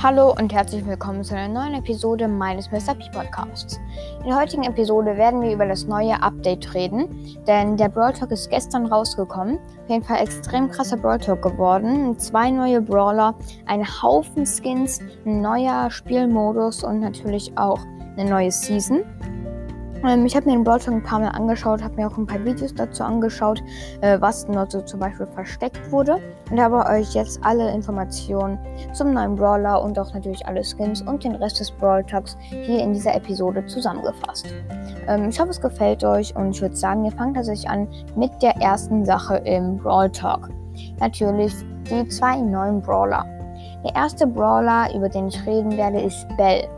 Hallo und herzlich willkommen zu einer neuen Episode meines Mr. P Podcasts. In der heutigen Episode werden wir über das neue Update reden, denn der Brawl Talk ist gestern rausgekommen. Auf jeden Fall extrem krasser Brawl Talk geworden. Zwei neue Brawler, ein Haufen Skins, ein neuer Spielmodus und natürlich auch eine neue Season. Ähm, ich habe mir den Brawl ein paar Mal angeschaut, habe mir auch ein paar Videos dazu angeschaut, äh, was dort so zum Beispiel versteckt wurde. Und habe euch jetzt alle Informationen zum neuen Brawler und auch natürlich alle Skins und den Rest des Brawl Talks hier in dieser Episode zusammengefasst. Ähm, ich hoffe, es gefällt euch und ich würde sagen, wir fangen tatsächlich an mit der ersten Sache im Brawl Talk. Natürlich die zwei neuen Brawler. Der erste Brawler, über den ich reden werde, ist Bell.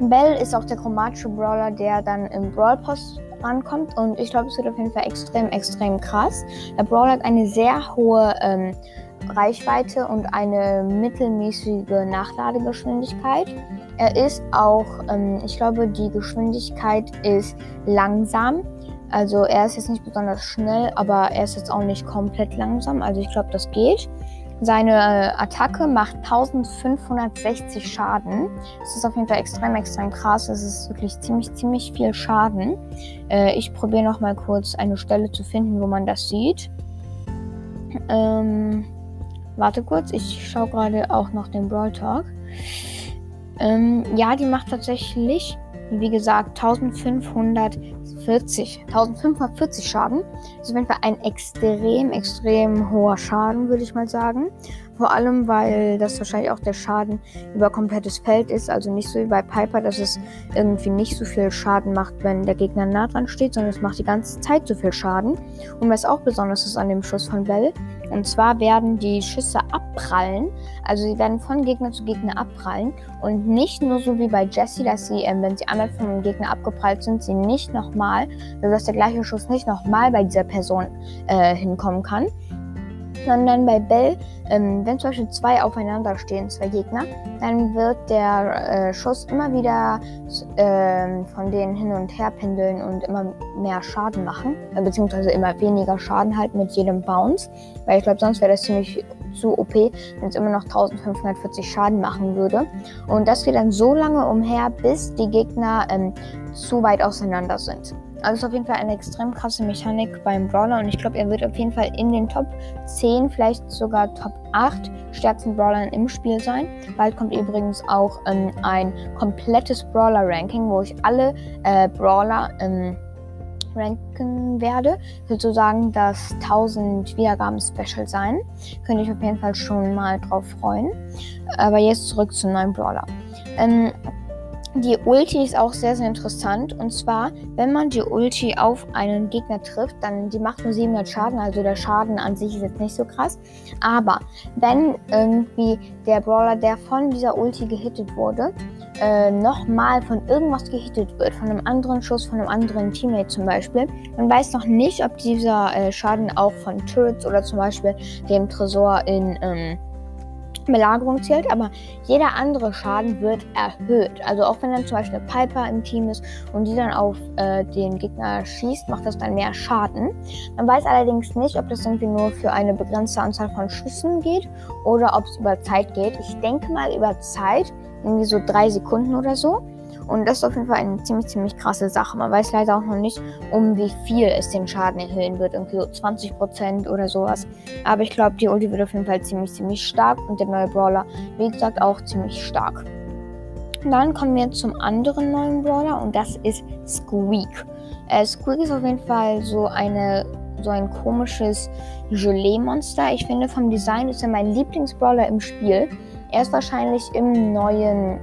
Bell ist auch der chromatische Brawler, der dann im Brawl Pass rankommt und ich glaube, es wird auf jeden Fall extrem, extrem krass. Der Brawler hat eine sehr hohe ähm, Reichweite und eine mittelmäßige Nachladegeschwindigkeit. Er ist auch, ähm, ich glaube, die Geschwindigkeit ist langsam. Also er ist jetzt nicht besonders schnell, aber er ist jetzt auch nicht komplett langsam. Also ich glaube, das geht. Seine äh, Attacke macht 1560 Schaden. Das ist auf jeden Fall extrem, extrem krass. Das ist wirklich ziemlich, ziemlich viel Schaden. Äh, ich probiere noch mal kurz eine Stelle zu finden, wo man das sieht. Ähm, warte kurz, ich schaue gerade auch noch den Brawl Talk. Ähm, ja, die macht tatsächlich, wie gesagt, 1540, 1540 Schaden. Das ist auf jeden Fall ein extrem, extrem hoher Schaden, würde ich mal sagen. Vor allem, weil das wahrscheinlich auch der Schaden über komplettes Feld ist. Also nicht so wie bei Piper, dass es irgendwie nicht so viel Schaden macht, wenn der Gegner nah dran steht, sondern es macht die ganze Zeit so viel Schaden. Und was auch besonders ist an dem Schuss von Bell, und zwar werden die Schüsse abprallen. Also sie werden von Gegner zu Gegner abprallen. Und nicht nur so wie bei Jessie, dass sie, äh, wenn sie einmal von einem Gegner abgeprallt sind, sie nicht nochmal, also dass der gleiche Schuss nicht nochmal bei dieser Person äh, hinkommen kann, sondern bei Bell, ähm, wenn zum Beispiel zwei aufeinander stehen, zwei Gegner, dann wird der äh, Schuss immer wieder äh, von denen hin und her pendeln und immer mehr Schaden machen, äh, beziehungsweise immer weniger Schaden halt mit jedem Bounce, weil ich glaube, sonst wäre das ziemlich zu OP, wenn es immer noch 1540 Schaden machen würde. Und das geht dann so lange umher, bis die Gegner ähm, zu weit auseinander sind. Also ist auf jeden Fall eine extrem krasse Mechanik beim Brawler und ich glaube, er wird auf jeden Fall in den Top 10, vielleicht sogar Top 8 stärksten Brawlern im Spiel sein. Bald kommt übrigens auch ähm, ein komplettes Brawler-Ranking, wo ich alle äh, Brawler ähm, ranken werde. Sozusagen das 1000 Wiedergaben-Special sein. Könnte ich auf jeden Fall schon mal drauf freuen. Aber jetzt zurück zum neuen Brawler. Ähm, die Ulti ist auch sehr, sehr interessant. Und zwar, wenn man die Ulti auf einen Gegner trifft, dann die macht nur 700 Schaden. Also der Schaden an sich ist jetzt nicht so krass. Aber wenn irgendwie der Brawler, der von dieser Ulti gehittet wurde, äh, nochmal von irgendwas gehittet wird, von einem anderen Schuss, von einem anderen Teammate zum Beispiel, man weiß noch nicht, ob dieser äh, Schaden auch von Turrets oder zum Beispiel dem Tresor in... Ähm, Belagerung zählt, aber jeder andere Schaden wird erhöht. Also auch wenn dann zum Beispiel eine Piper im Team ist und die dann auf äh, den Gegner schießt, macht das dann mehr Schaden. Man weiß allerdings nicht, ob das irgendwie nur für eine begrenzte Anzahl von Schüssen geht oder ob es über Zeit geht. Ich denke mal über Zeit, irgendwie so drei Sekunden oder so. Und das ist auf jeden Fall eine ziemlich, ziemlich krasse Sache. Man weiß leider auch noch nicht, um wie viel es den Schaden erhöhen wird. Irgendwie so 20% oder sowas. Aber ich glaube, die Ulti wird auf jeden Fall ziemlich, ziemlich stark. Und der neue Brawler, wie gesagt, auch ziemlich stark. Dann kommen wir zum anderen neuen Brawler und das ist Squeak. Äh, Squeak ist auf jeden Fall so eine so ein komisches Gelee-Monster. Ich finde vom Design ist er mein Lieblingsbrawler im Spiel. Er ist wahrscheinlich im neuen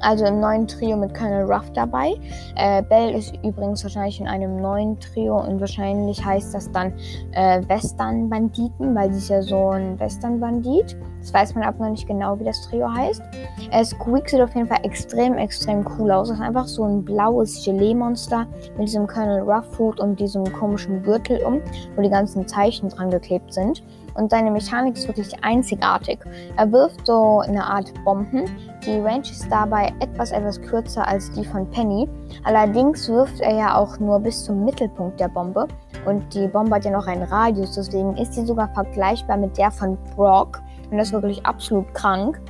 also im neuen Trio mit Colonel Ruff dabei. Äh, Bell ist übrigens wahrscheinlich in einem neuen Trio und wahrscheinlich heißt das dann äh, Western-Banditen, weil sie ist ja so ein Western-Bandit. Das weiß man aber noch nicht genau, wie das Trio heißt. Äh, Squeak sieht auf jeden Fall extrem, extrem cool aus. Das ist einfach so ein blaues Gelee-Monster mit diesem Colonel Ruff-Hut und diesem komischen Gürtel um, wo die ganzen Zeichen dran geklebt sind und seine Mechanik ist wirklich einzigartig. Er wirft so eine Art Bomben. Die Range ist dabei etwas etwas kürzer als die von Penny. Allerdings wirft er ja auch nur bis zum Mittelpunkt der Bombe und die Bombe hat ja noch einen Radius, deswegen ist sie sogar vergleichbar mit der von Brock und das ist wirklich absolut krank.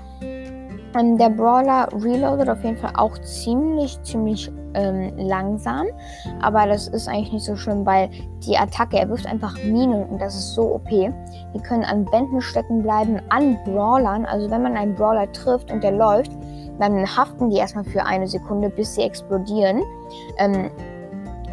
Ähm, der Brawler reloadet auf jeden Fall auch ziemlich, ziemlich ähm, langsam. Aber das ist eigentlich nicht so schlimm, weil die Attacke, er wirft einfach Minen und das ist so OP. Die können an Wänden stecken bleiben, an Brawlern. Also wenn man einen Brawler trifft und der läuft, dann haften die erstmal für eine Sekunde, bis sie explodieren. Ähm,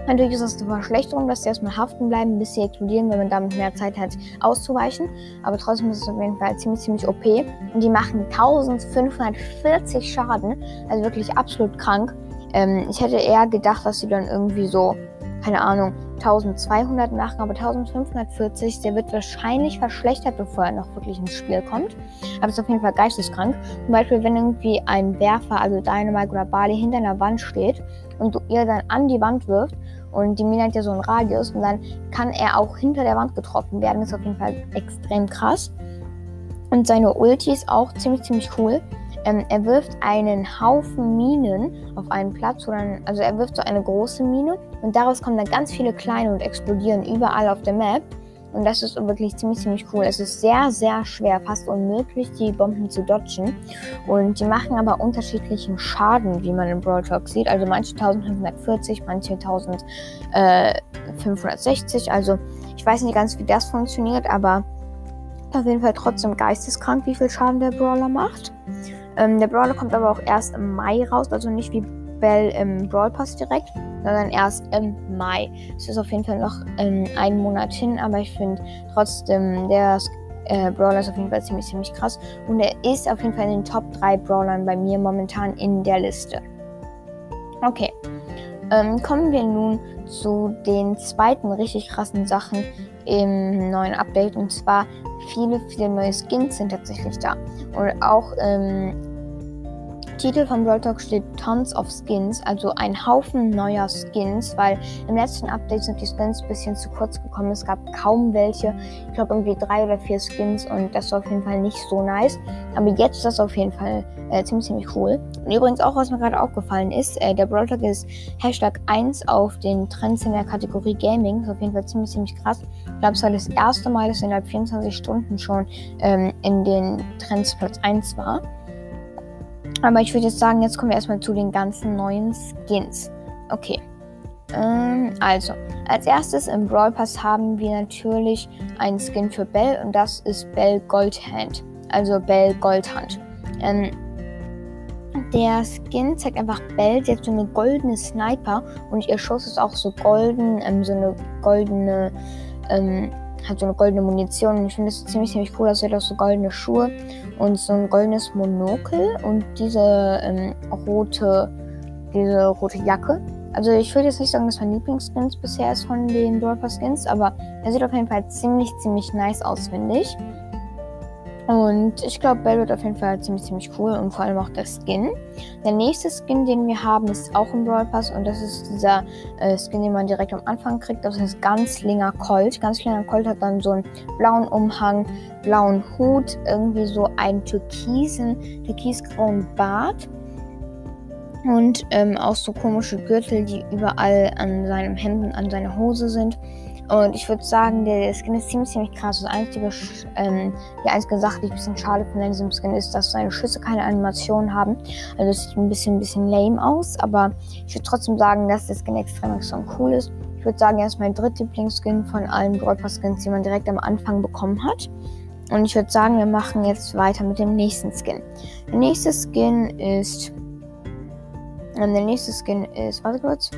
Natürlich ist das eine Verschlechterung, dass sie erstmal haften bleiben, bis sie explodieren, wenn man damit mehr Zeit hat, auszuweichen. Aber trotzdem ist es auf jeden Fall ziemlich, ziemlich OP. Und die machen 1540 Schaden. Also wirklich absolut krank. Ähm, ich hätte eher gedacht, dass sie dann irgendwie so, keine Ahnung, 1200 machen, aber 1540, der wird wahrscheinlich verschlechtert, bevor er noch wirklich ins Spiel kommt. Aber ist auf jeden Fall geisteskrank. Zum Beispiel, wenn irgendwie ein Werfer, also Dynamite oder Bali, hinter einer Wand steht und du ihr dann an die Wand wirft und die Mine hat ja so einen Radius und dann kann er auch hinter der Wand getroffen werden. Ist auf jeden Fall extrem krass. Und seine Ulti ist auch ziemlich, ziemlich cool. Ähm, er wirft einen Haufen Minen auf einen Platz, oder, also er wirft so eine große Mine und daraus kommen dann ganz viele kleine und explodieren überall auf der Map. Und das ist wirklich ziemlich, ziemlich cool. Es ist sehr, sehr schwer, fast unmöglich, die Bomben zu dodgen. Und die machen aber unterschiedlichen Schaden, wie man im Brawl Talk sieht. Also manche 1540, manche 1560. Also ich weiß nicht ganz, wie das funktioniert, aber auf jeden Fall trotzdem geisteskrank, wie viel Schaden der Brawler macht. Ähm, der Brawler kommt aber auch erst im Mai raus, also nicht wie Bell im Brawl Pass direkt, sondern erst im Mai. Es ist auf jeden Fall noch ähm, einen Monat hin, aber ich finde trotzdem, der äh, Brawler ist auf jeden Fall ziemlich, ziemlich krass. Und er ist auf jeden Fall in den Top 3 Brawlern bei mir momentan in der Liste. Okay. Ähm, kommen wir nun zu den zweiten richtig krassen Sachen im neuen Update. Und zwar viele, viele neue Skins sind tatsächlich da. Und auch ähm, Titel von Brawl Talk steht Tons of Skins, also ein Haufen neuer Skins, weil im letzten Update sind die Skins ein bisschen zu kurz gekommen. Es gab kaum welche. Ich glaube irgendwie drei oder vier Skins und das war auf jeden Fall nicht so nice. Aber jetzt ist das auf jeden Fall äh, ziemlich, ziemlich cool. Und übrigens auch, was mir gerade aufgefallen ist, äh, der Brawl Talk ist Hashtag 1 auf den Trends in der Kategorie Gaming. Ist auf jeden Fall ziemlich, ziemlich krass. Ich glaube, es war das erste Mal, dass innerhalb 24 Stunden schon ähm, in den Trends Platz 1 war. Aber ich würde jetzt sagen, jetzt kommen wir erstmal zu den ganzen neuen Skins. Okay. Ähm, also, als erstes im Brawl Pass haben wir natürlich einen Skin für Bell und das ist Bell Goldhand. Also Bell Goldhand. Ähm, der Skin zeigt einfach Bell, sie hat so eine goldene Sniper und ihr Schuss ist auch so golden, ähm, so eine goldene ähm, hat so eine goldene Munition. Und ich finde das ziemlich, ziemlich cool. Also hat auch so goldene Schuhe und so ein goldenes Monokel und diese ähm, rote, diese rote Jacke. Also ich würde jetzt nicht sagen, dass mein Lieblingsskins bisher ist von den Brawl Skins, aber er sieht auf jeden Fall ziemlich, ziemlich nice aus, finde ich. Und ich glaube, Bell wird auf jeden Fall ziemlich, ziemlich cool und vor allem auch der Skin. Der nächste Skin, den wir haben, ist auch im Brawl Pass und das ist dieser äh, Skin, den man direkt am Anfang kriegt. Das ist Ganzlinger Colt. Ganzlinger Colt hat dann so einen blauen Umhang, blauen Hut, irgendwie so einen türkisen, türkisgrauen Bart. Und ähm, auch so komische Gürtel, die überall an seinem Hemd und an seiner Hose sind. Und ich würde sagen, der Skin ist ziemlich, ziemlich krass. Das einzige, ähm, die einzige Sache, die ich ein bisschen schade finde an diesem Skin, ist, dass seine Schüsse keine Animation haben. Also es sieht ein bisschen, ein bisschen lame aus. Aber ich würde trotzdem sagen, dass der Skin extrem, extrem cool ist. Ich würde sagen, er ist mein drittlieblingsskin von allen Brawl Skins, die man direkt am Anfang bekommen hat. Und ich würde sagen, wir machen jetzt weiter mit dem nächsten Skin. Der nächste Skin ist. Ähm, der nächste Skin ist. Warte kurz.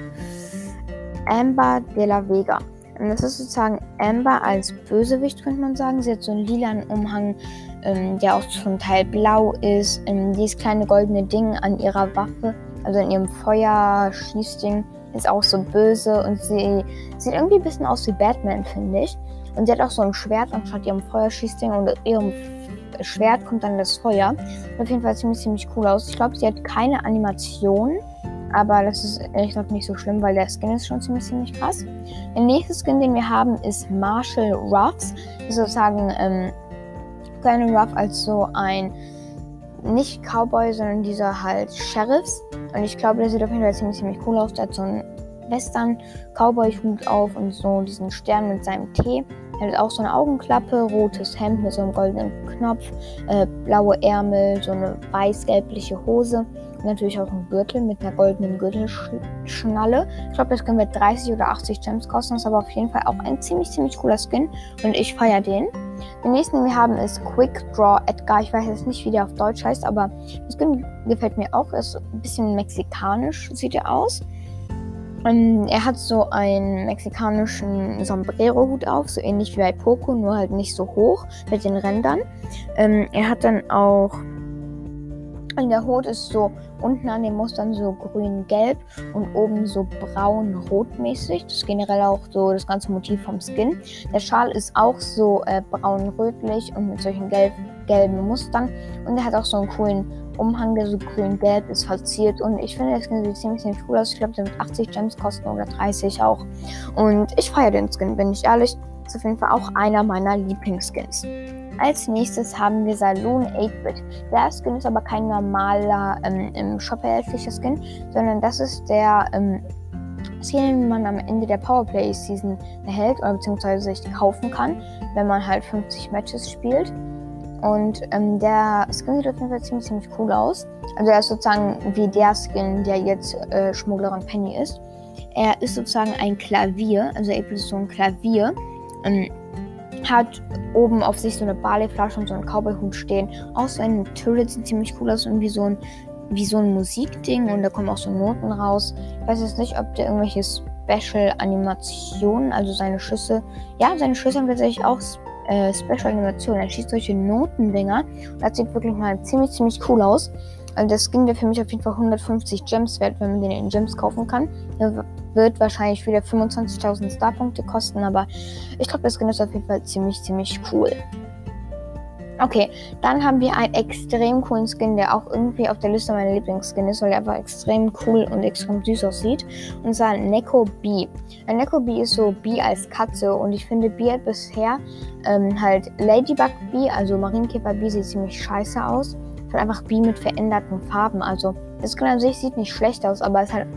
Amber de la Vega. Das ist sozusagen Amber als Bösewicht, könnte man sagen. Sie hat so einen lilanen Umhang, ähm, der auch zum Teil blau ist. Ähm, dieses kleine goldene Ding an ihrer Waffe, also an ihrem Feuerschießding, ist auch so böse. Und sie sieht irgendwie ein bisschen aus wie Batman, finde ich. Und sie hat auch so ein Schwert anstatt ihrem Feuerschießding. Und ihrem Schwert kommt dann das Feuer. Auf jeden Fall ziemlich, ziemlich cool aus. Ich glaube, sie hat keine Animation. Aber das ist ehrlich gesagt nicht so schlimm, weil der Skin ist schon ziemlich, ziemlich krass. Der nächste Skin, den wir haben, ist Marshall Ruffs. Das ist sozusagen ähm, kleine Ruff als so ein nicht Cowboy, sondern dieser halt Sheriffs. Und ich glaube, der sieht auf jeden Fall ziemlich, ziemlich cool aus. Der hat so einen Western Cowboy-Hut auf und so diesen Stern mit seinem T. Er hat auch so eine Augenklappe, rotes Hemd mit so einem goldenen Knopf, äh, blaue Ärmel, so eine weiß-gelbliche Hose natürlich auch ein Gürtel mit einer goldenen Gürtelschnalle. Ich glaube, das Skin wird 30 oder 80 Gems kosten, das ist aber auf jeden Fall auch ein ziemlich, ziemlich cooler Skin und ich feiere den. Den nächsten, den wir haben, ist Quick Draw Edgar. Ich weiß jetzt nicht, wie der auf Deutsch heißt, aber das Skin gefällt mir auch. Ist ein bisschen mexikanisch, sieht er aus. Ähm, er hat so einen mexikanischen Sombrero-Hut auf, so ähnlich wie bei Poco, nur halt nicht so hoch mit den Rändern. Ähm, er hat dann auch. Der Hut ist so unten an den Mustern so grün-gelb und oben so braun-rot-mäßig. Das ist generell auch so das ganze Motiv vom Skin. Der Schal ist auch so äh, braun-rötlich und mit solchen gelb gelben Mustern. Und er hat auch so einen coolen Umhang, der so grün-gelb ist, verziert. Und ich finde, der Skin sieht ziemlich, ziemlich cool aus. Ich glaube, der wird 80 Gems kosten oder 30 auch. Und ich feiere den Skin, bin ich ehrlich. Ist auf jeden Fall auch einer meiner Lieblingsskins. Als nächstes haben wir Saloon 8-Bit. Der Skin ist aber kein normaler ähm, im Shop erhältlicher Skin, sondern das ist der ähm, Skin, den man am Ende der Powerplay Season erhält oder beziehungsweise sich kaufen kann, wenn man halt 50 Matches spielt. Und ähm, der Skin sieht auf jeden Fall ziemlich, ziemlich cool aus. Also er ist sozusagen wie der Skin, der jetzt äh, Schmugglerin Penny ist. Er ist sozusagen ein Klavier, also er ist so ein Klavier. Ähm, hat oben auf sich so eine Barleyflasche und so einen Cowboy-Hut stehen. Auch seine Turret sieht ziemlich cool aus und wie so ein, wie so ein Musikding und da kommen auch so Noten raus. Ich weiß jetzt nicht, ob der irgendwelche Special-Animationen, also seine Schüsse, ja, seine Schüsse haben tatsächlich auch äh, Special-Animationen. Er schießt solche Notendinger das sieht wirklich mal ziemlich, ziemlich cool aus. Also der Skin wäre für mich auf jeden Fall 150 Gems wert, wenn man den in Gems kaufen kann. Der wird wahrscheinlich wieder 25.000 Starpunkte kosten, aber ich glaube, der Skin ist auf jeden Fall ziemlich, ziemlich cool. Okay, dann haben wir einen extrem coolen Skin, der auch irgendwie auf der Liste meiner Lieblingsskin ist, weil er einfach extrem cool und extrem süß aussieht. Und zwar Neko Bee. Ein Neko Bee ist so Bee als Katze und ich finde Bee hat bisher ähm, halt Ladybug Bee, also Marienkäfer Bee sieht ziemlich scheiße aus halt einfach B mit veränderten Farben. Also das Skin an sich sieht nicht schlecht aus, aber es ist halt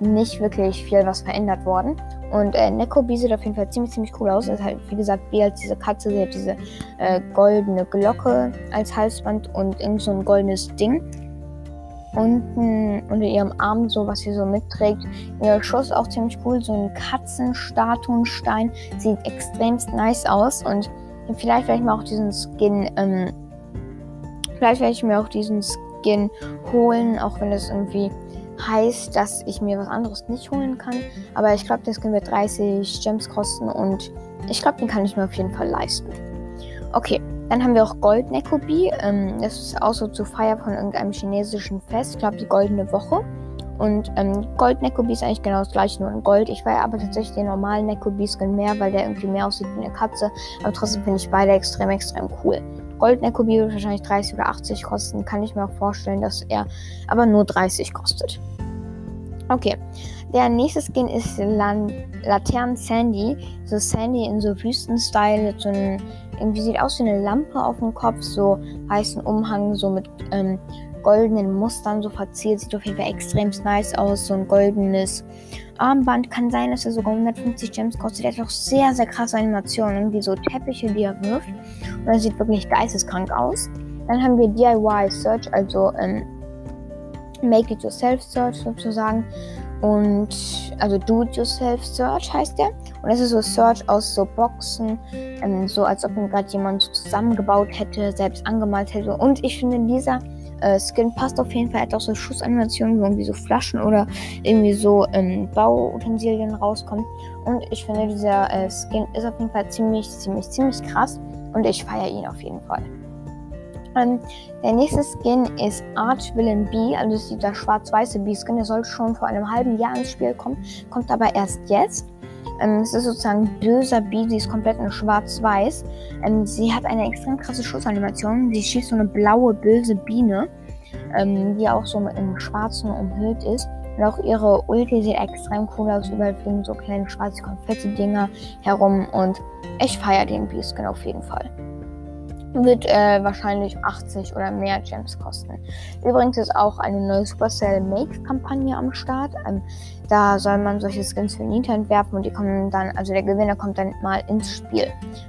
nicht wirklich viel was verändert worden. Und äh, Neko B sieht auf jeden Fall ziemlich, ziemlich cool aus. Ist halt, wie gesagt, B als diese Katze, sie hat diese äh, goldene Glocke als Halsband und irgend so ein goldenes Ding. Unten unter ihrem Arm, so was sie so mitträgt. Ihr Schuss auch ziemlich cool, so ein Katzenstatuenstein. Sieht extremst nice aus und vielleicht werde ich mal auch diesen Skin ähm, Vielleicht werde ich mir auch diesen Skin holen, auch wenn es irgendwie heißt, dass ich mir was anderes nicht holen kann. Aber ich glaube, der Skin wird 30 Gems kosten und ich glaube, den kann ich mir auf jeden Fall leisten. Okay, dann haben wir auch Gold Nekobi. Ähm, das ist auch so zu Feier von irgendeinem chinesischen Fest. Ich glaube, die Goldene Woche. Und ähm, Gold Nekobi ist eigentlich genau das gleiche, nur in Gold. Ich feiere aber tatsächlich den normalen Nekobi Skin mehr, weil der irgendwie mehr aussieht wie eine Katze. Aber trotzdem finde ich beide extrem, extrem cool. Gold Nekobi wird wahrscheinlich 30 oder 80 kosten. Kann ich mir auch vorstellen, dass er aber nur 30 kostet. Okay. Der nächste Skin ist Lan Laternen Sandy. So Sandy in so Wüstenstyle. So ein, irgendwie sieht aus wie eine Lampe auf dem Kopf. So weißen Umhang, so mit ähm, goldenen Mustern so verziert. Sieht auf jeden Fall extrem nice aus. So ein goldenes Armband. Kann sein, dass er sogar 150 Gems kostet. Er hat auch sehr, sehr krasse Animationen. Irgendwie so Teppiche, die er wirft. Und er sieht wirklich geisteskrank aus. Dann haben wir DIY Search, also ähm, Make It Yourself Search sozusagen. Und also Do Yourself Search heißt der. Und das ist so Search aus so Boxen, ähm, so als ob ihn gerade jemand zusammengebaut hätte, selbst angemalt hätte. Und ich finde, dieser äh, Skin passt auf jeden Fall. Er hat auch so Schussanimationen, wo irgendwie so Flaschen oder irgendwie so ähm, Bauutensilien rauskommen. Und ich finde, dieser äh, Skin ist auf jeden Fall ziemlich, ziemlich, ziemlich krass. Und ich feiere ihn auf jeden Fall. Ähm, der nächste Skin ist Arch Villain B, also ist dieser schwarz-weiße B-Skin. Der sollte schon vor einem halben Jahr ins Spiel kommen, kommt aber erst jetzt. Ähm, es ist sozusagen böser B, sie ist komplett in schwarz-weiß. Ähm, sie hat eine extrem krasse Schussanimation. Sie schießt so eine blaue, böse Biene, ähm, die auch so im Schwarzen umhüllt ist. Und auch ihre Ulti sieht extrem cool aus. Überall fliegen so kleine schwarze Konfetti-Dinger herum. Und ich feiere den B-Skin auf jeden Fall. Wird äh, wahrscheinlich 80 oder mehr Gems kosten. Übrigens ist auch eine neue Supercell Make-Kampagne am Start. Ähm, da soll man solche Skins für Nita entwerfen und die kommen dann, also der Gewinner kommt dann mal ins Spiel.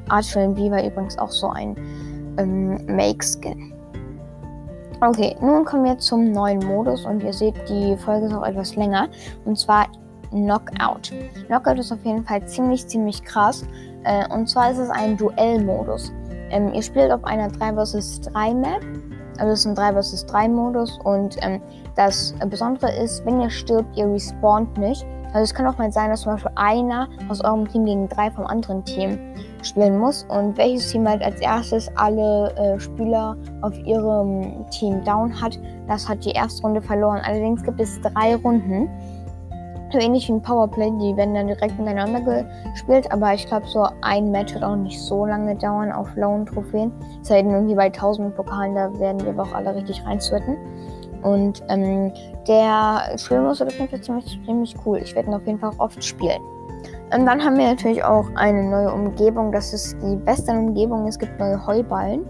Archfield B war übrigens auch so ein ähm, Make-Skin. Okay, nun kommen wir zum neuen Modus und ihr seht, die Folge ist auch etwas länger. Und zwar Knockout. Knockout ist auf jeden Fall ziemlich, ziemlich krass. Äh, und zwar ist es ein Duellmodus. Ähm, ihr spielt auf einer 3 vs 3 Map. Also es ist ein 3 vs 3 Modus und ähm, das Besondere ist, wenn ihr stirbt, ihr respawnt nicht. Also es kann auch mal sein, dass zum Beispiel einer aus eurem Team gegen drei vom anderen Team spielen muss und welches Team halt als erstes alle äh, Spieler auf ihrem Team down hat, das hat die erste Runde verloren. Allerdings gibt es drei Runden so ähnlich wie ein Powerplay, die werden dann direkt miteinander gespielt, aber ich glaube, so ein Match wird auch nicht so lange dauern auf Lone-Trophäen. Es sei denn, irgendwie bei 1000 Pokalen, da werden wir aber auch alle richtig reinsweaten. Und ähm, der Spielmodus wird auf jeden Fall ziemlich, ziemlich cool. Ich werde ihn auf jeden Fall auch oft spielen. Und dann haben wir natürlich auch eine neue Umgebung. Das ist die beste Umgebung. Es gibt neue Heuballen.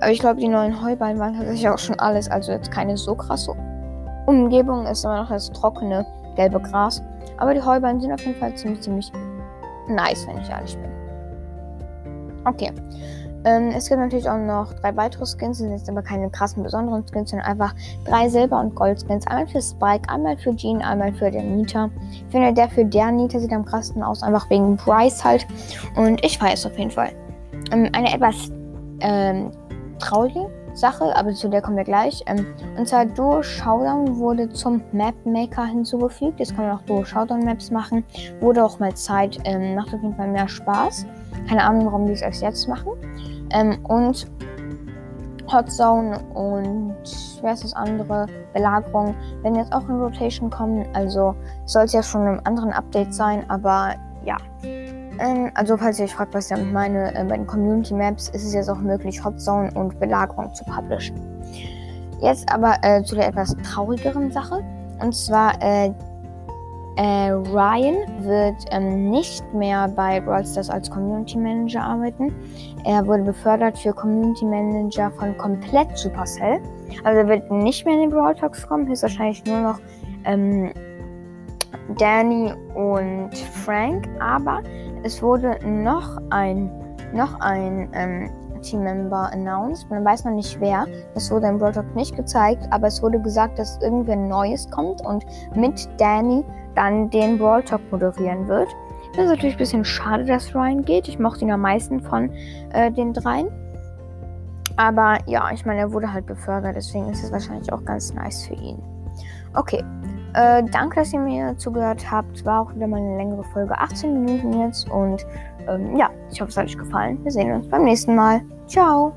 Aber ich glaube, die neuen Heuballen waren tatsächlich auch schon alles. Also jetzt keine so krasse Umgebung. Ist immer noch das trockene gelbe Gras. Aber die Heuballen sind auf jeden Fall ziemlich, ziemlich nice, wenn ich ehrlich bin. Okay. Ähm, es gibt natürlich auch noch drei weitere Skins, sind jetzt aber keine krassen besonderen Skins, sondern einfach drei Silber- und Gold-Skins. Einmal für Spike, einmal für Jean, einmal für den Nita. Ich finde, der für der Nita sieht am krassesten aus, einfach wegen Bryce halt. Und ich es auf jeden Fall. Ähm, eine etwas ähm, traurige Sache, aber zu der kommen wir gleich. Ähm, und zwar Duo Showdown wurde zum Map Maker hinzugefügt. Jetzt kann man auch Duo Showdown Maps machen. Wurde auch mal Zeit. Ähm, macht auf jeden Fall mehr Spaß. Keine Ahnung, warum die es erst jetzt machen. Ähm, und Hot Zone und wer ist das andere? Belagerung werden jetzt auch in Rotation kommen. Also soll es ja schon im anderen Update sein, aber ja. Ähm, also falls ihr euch fragt, was ich damit meine, äh, bei den Community Maps ist es jetzt auch möglich, Hot Zone und Belagerung zu publishen. Jetzt aber äh, zu der etwas traurigeren Sache. Und zwar, äh, äh, Ryan wird ähm, nicht mehr bei Brawl Stars als Community Manager arbeiten. Er wurde befördert für Community Manager von komplett Supercell. Also er wird nicht mehr in den Brawl Talks kommen, höchstwahrscheinlich nur noch ähm, Danny und Frank. Aber es wurde noch ein, noch ein ähm, Teammember announced. Man weiß noch nicht wer. Das wurde im Broad nicht gezeigt, aber es wurde gesagt, dass irgendwer Neues kommt und mit Danny dann den Brawl Talk moderieren wird. Das ist natürlich ein bisschen schade, dass Ryan geht. Ich mochte ihn am meisten von äh, den dreien. Aber ja, ich meine, er wurde halt befördert, deswegen ist es wahrscheinlich auch ganz nice für ihn. Okay, äh, danke, dass ihr mir zugehört habt. War auch wieder mal eine längere Folge, 18 Minuten jetzt. Und ähm, ja, ich hoffe, es hat euch gefallen. Wir sehen uns beim nächsten Mal. Ciao.